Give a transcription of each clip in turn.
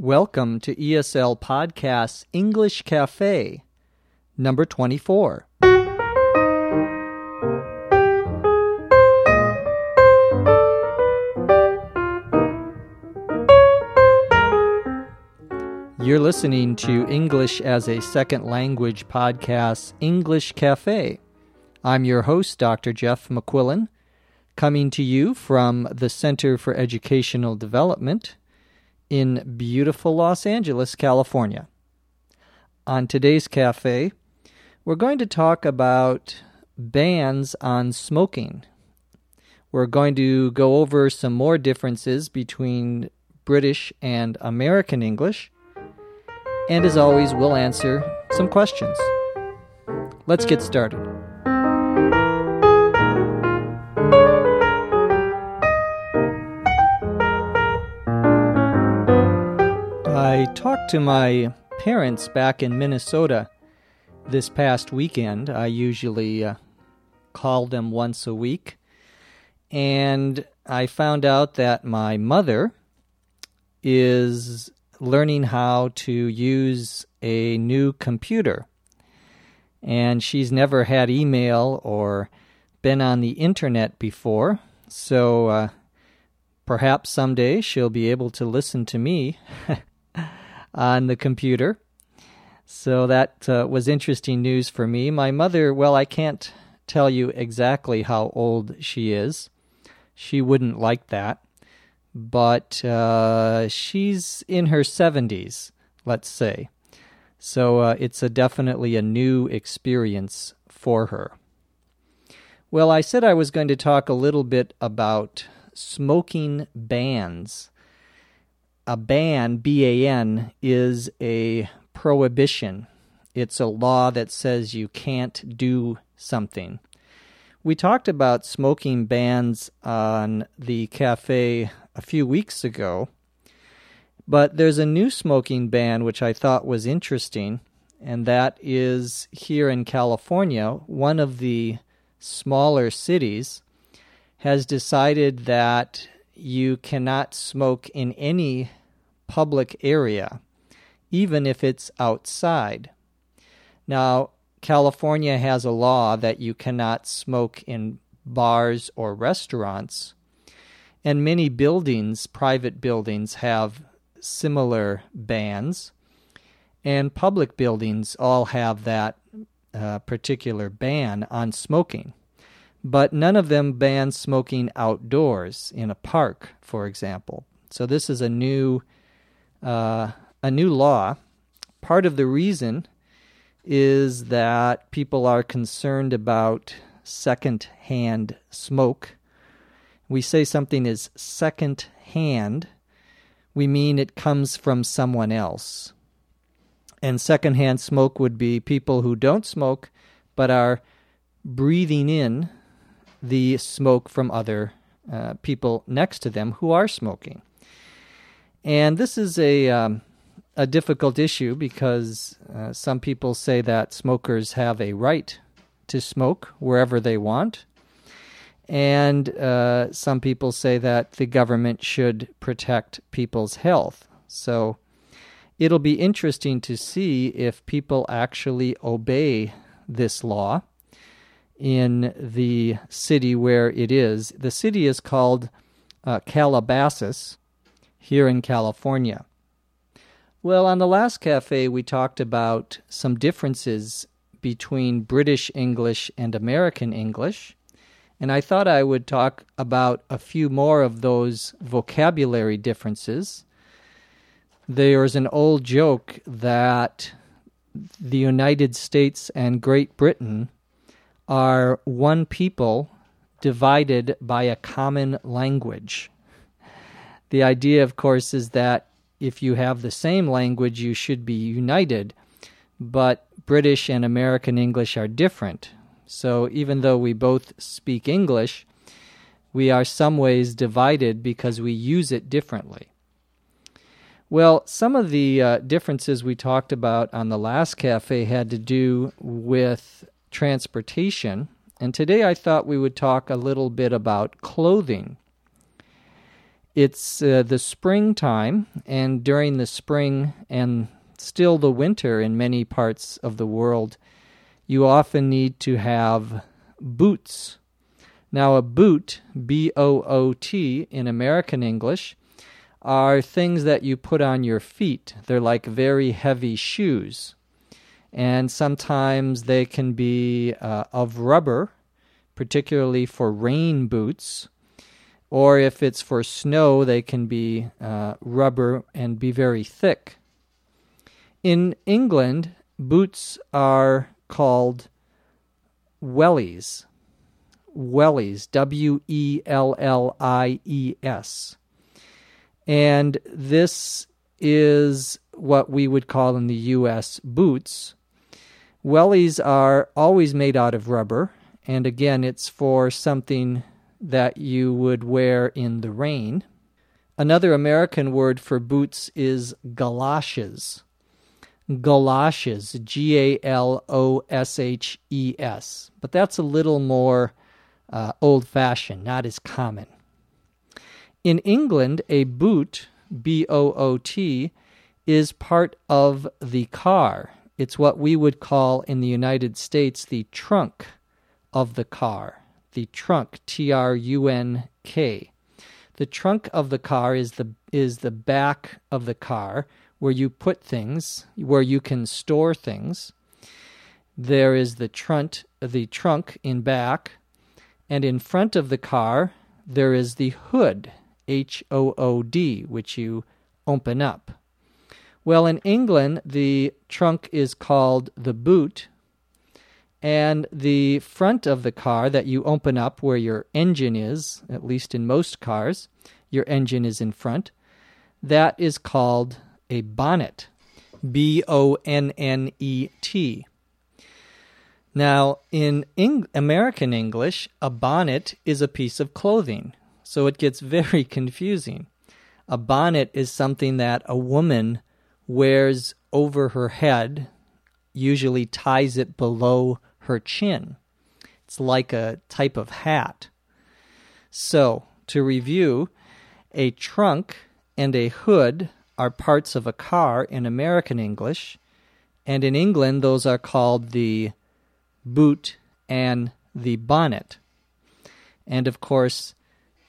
Welcome to ESL Podcast's English Cafe, number 24. You're listening to English as a Second Language podcast, English Cafe. I'm your host, Dr. Jeff McQuillan, coming to you from the Center for Educational Development in beautiful Los Angeles, California. On today's cafe, we're going to talk about bans on smoking. We're going to go over some more differences between British and American English. And as always, we'll answer some questions. Let's get started. Talked to my parents back in Minnesota this past weekend. I usually uh, call them once a week. And I found out that my mother is learning how to use a new computer. And she's never had email or been on the internet before. So uh, perhaps someday she'll be able to listen to me on the computer. So that uh, was interesting news for me. My mother, well, I can't tell you exactly how old she is. She wouldn't like that. But uh, she's in her 70s, let's say. So uh, it's a definitely a new experience for her. Well, I said I was going to talk a little bit about smoking bans a ban, B A N, is a prohibition. It's a law that says you can't do something. We talked about smoking bans on the cafe a few weeks ago, but there's a new smoking ban which I thought was interesting, and that is here in California, one of the smaller cities has decided that you cannot smoke in any public area, even if it's outside. Now, California has a law that you cannot smoke in bars or restaurants, and many buildings, private buildings, have similar bans, and public buildings all have that uh, particular ban on smoking. But none of them ban smoking outdoors in a park, for example. So, this is a new uh, a new law. Part of the reason is that people are concerned about second-hand smoke. We say something is second-hand, we mean it comes from someone else. And second-hand smoke would be people who don't smoke but are breathing in the smoke from other uh, people next to them who are smoking. And this is a um, a difficult issue because uh, some people say that smokers have a right to smoke wherever they want, and uh, some people say that the government should protect people's health. So it'll be interesting to see if people actually obey this law in the city where it is. The city is called uh, Calabasas here in California. Well, on the last cafe, we talked about some differences between British English and American English, and I thought I would talk about a few more of those vocabulary differences. There's an old joke that the United States and Great Britain are one people divided by a common language. The idea, of course, is that if you have the same language, you should be united, but British and American English are different. So even though we both speak English, we are some ways divided because we use it differently. Well, some of the uh, differences we talked about on the last cafe had to do with transportation, and today I thought we would talk a little bit about clothing. It's uh, the springtime, and during the spring and still the winter in many parts of the world, you often need to have boots. Now, a boot, B O O T in American English, are things that you put on your feet. They're like very heavy shoes. And sometimes they can be uh, of rubber, particularly for rain boots. Or if it's for snow, they can be uh, rubber and be very thick. In England, boots are called wellies. Wellies, W E L L I E S. And this is what we would call in the US boots. Wellies are always made out of rubber, and again, it's for something that you would wear in the rain. Another American word for boots is galoshes. Galoshes, G A L O S H E S. But that's a little more uh, old fashioned, not as common. In England, a boot, B O O T, is part of the car. It's what we would call in the United States the trunk of the car. The trunk, T R U N K. The trunk of the car is the is the back of the car where you put things, where you can store things. There is the trunk, the trunk in back, and in front of the car there is the hood, H O O D, which you open up. Well, in England, the trunk is called the boot, and the front of the car that you open up where your engine is, at least in most cars, your engine is in front, that is called a bonnet. B O N N E T. Now, in Eng- American English, a bonnet is a piece of clothing, so it gets very confusing. A bonnet is something that a woman wears over her head, usually ties it below her chin. It's like a type of hat. So, to review, a trunk and a hood are parts of a car in American English, and in England, those are called the boot and the bonnet. And of course,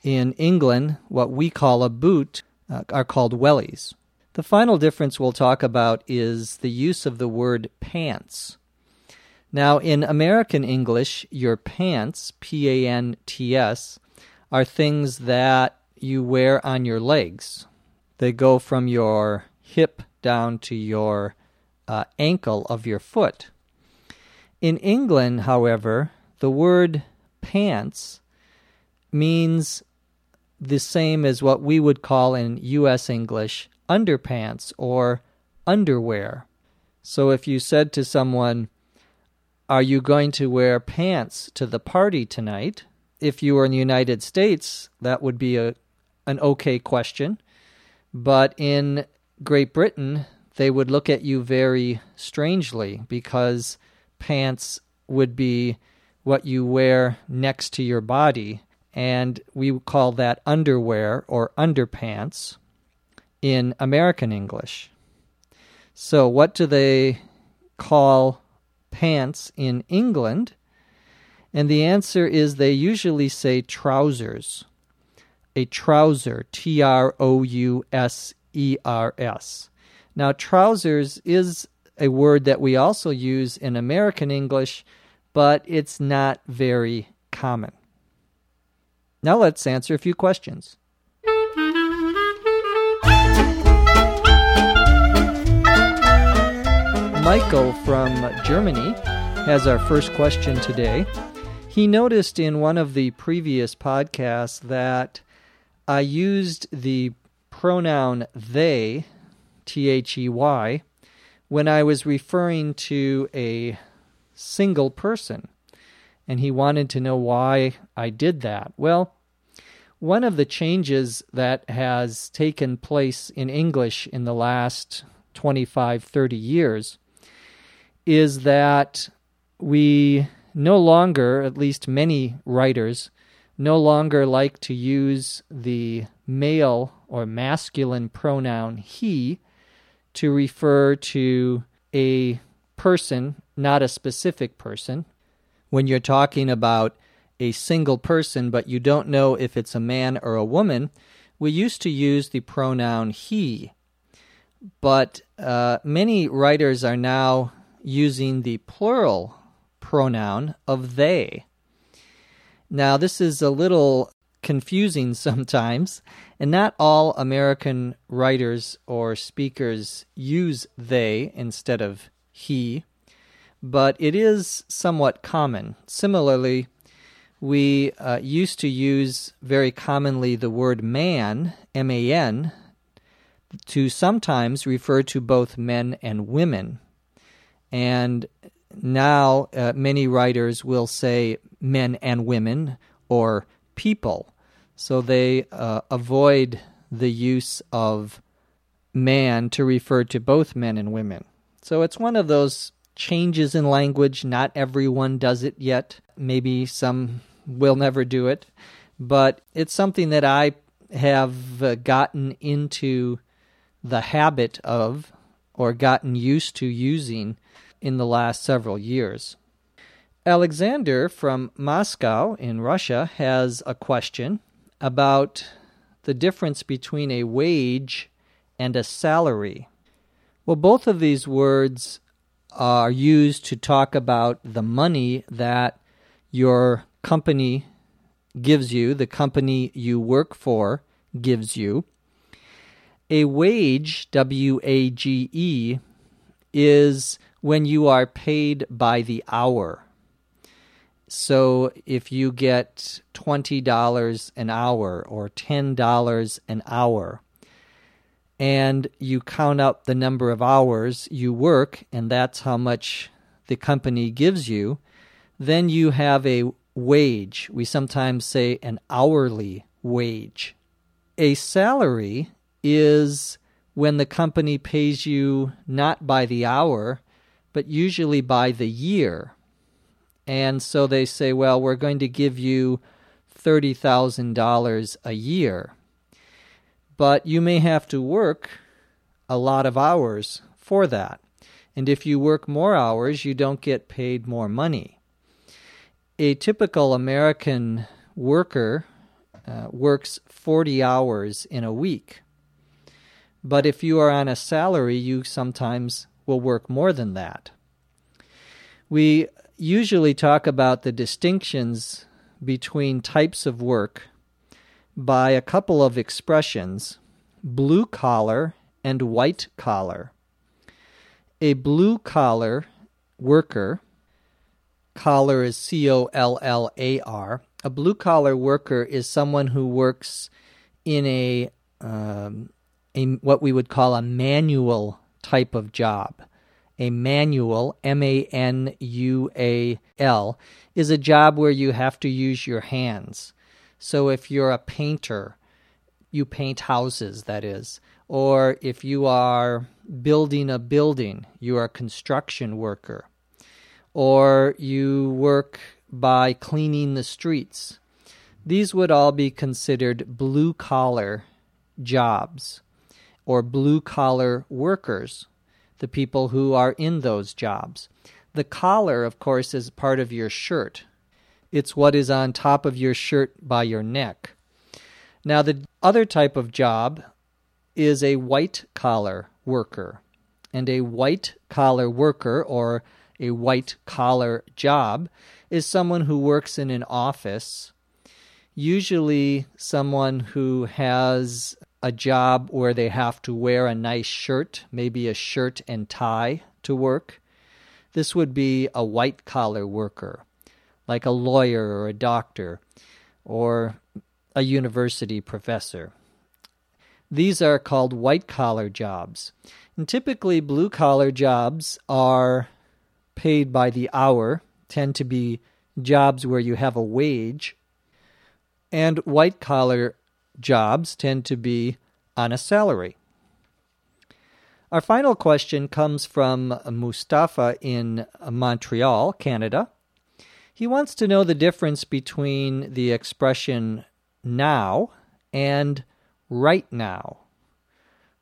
in England, what we call a boot uh, are called wellies. The final difference we'll talk about is the use of the word pants. Now, in American English, your pants, P A N T S, are things that you wear on your legs. They go from your hip down to your uh, ankle of your foot. In England, however, the word pants means the same as what we would call in U.S. English underpants or underwear. So if you said to someone, Are you going to wear pants to the party tonight? If you were in the United States, that would be a, an okay question. But in Great Britain, they would look at you very strangely because pants would be what you wear next to your body. And we call that underwear or underpants in American English. So, what do they call pants in England? And the answer is they usually say trousers a trouser, T R O U S E R S. Now, trousers is a word that we also use in American English, but it's not very common. Now, let's answer a few questions. Michael from Germany has our first question today. He noticed in one of the previous podcasts that I used the pronoun they, T H E Y, when I was referring to a single person. And he wanted to know why I did that. Well, one of the changes that has taken place in English in the last 25, 30 years is that we no longer, at least many writers, no longer like to use the male or masculine pronoun he to refer to a person, not a specific person. When you're talking about a single person, but you don't know if it's a man or a woman, we used to use the pronoun he. But uh, many writers are now using the plural pronoun of they. Now, this is a little confusing sometimes, and not all American writers or speakers use they instead of he, but it is somewhat common. Similarly, we uh, used to use very commonly the word man, M A N, to sometimes refer to both men and women. And now uh, many writers will say men and women or people. So they uh, avoid the use of man to refer to both men and women. So it's one of those changes in language. Not everyone does it yet. Maybe some will never do it. But it's something that I have uh, gotten into the habit of or gotten used to using in the last several years. Alexander from Moscow in Russia has a question about the difference between a wage and a salary. Well, both of these words are used to talk about the money that your company gives you, the company you work for gives you. A wage, W A G E, is when you are paid by the hour. So if you get $20 an hour or $10 an hour, and you count up the number of hours you work, and that's how much the company gives you, then you have a wage. We sometimes say an hourly wage. A salary is when the company pays you not by the hour, but usually by the year. And so they say, well, we're going to give you $30,000 a year. But you may have to work a lot of hours for that. And if you work more hours, you don't get paid more money. A typical American worker uh, works 40 hours in a week. But if you are on a salary, you sometimes will work more than that. We usually talk about the distinctions between types of work by a couple of expressions blue collar and white collar. A blue collar worker, collar is C O L L A R, a blue collar worker is someone who works in a, um, a what we would call a manual type of job. A manual, M A N U A L, is a job where you have to use your hands. So if you're a painter, you paint houses, that is. Or if you are building a building, you are a construction worker. Or you work by cleaning the streets. These would all be considered blue collar jobs or blue collar workers, the people who are in those jobs. The collar, of course, is part of your shirt. It's what is on top of your shirt by your neck. Now, the other type of job is a white collar worker. And a white collar worker or a white collar job is someone who works in an office, usually someone who has a job where they have to wear a nice shirt, maybe a shirt and tie to work. This would be a white collar worker, like a lawyer or a doctor or a university professor. These are called white collar jobs. And typically, blue collar jobs are paid by the hour, tend to be jobs where you have a wage, and white collar jobs tend to be on a salary. Our final question comes from Mustafa in Montreal, Canada. He wants to know the difference between the expression now and right now.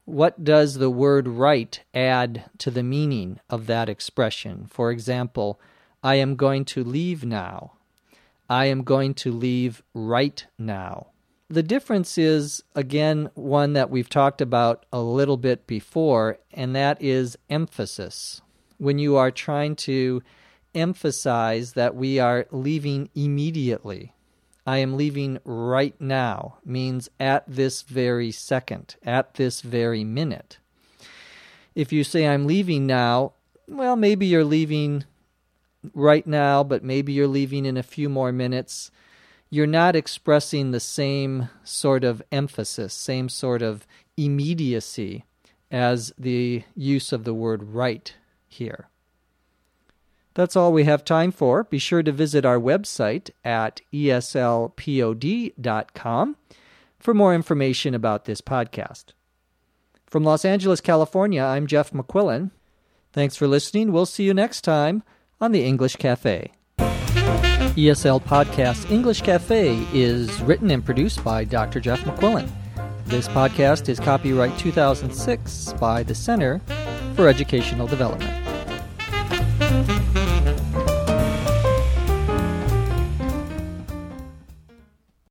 What does the word right add to the meaning of that expression? For example, I am going to leave now. I am going to leave right now. The difference is, again, one that we've talked about a little bit before, and that is emphasis. When you are trying to emphasize that we are leaving immediately, I am leaving right now means at this very second, at this very minute. If you say I'm leaving now, well, maybe you're leaving right now, but maybe you're leaving in a few more minutes, you're not expressing the same sort of emphasis, same sort of immediacy as the use of the word right here. That's all we have time for. Be sure to visit our website at eslpod.com for more information about this podcast. From Los Angeles, California, I'm Jeff McQuillan. Thanks for listening. We'll see you next time on the English Cafe. ESL Podcast English Cafe is written and produced by Dr. Jeff McQuillan. This podcast is copyright 2006 by the Center for Educational Development.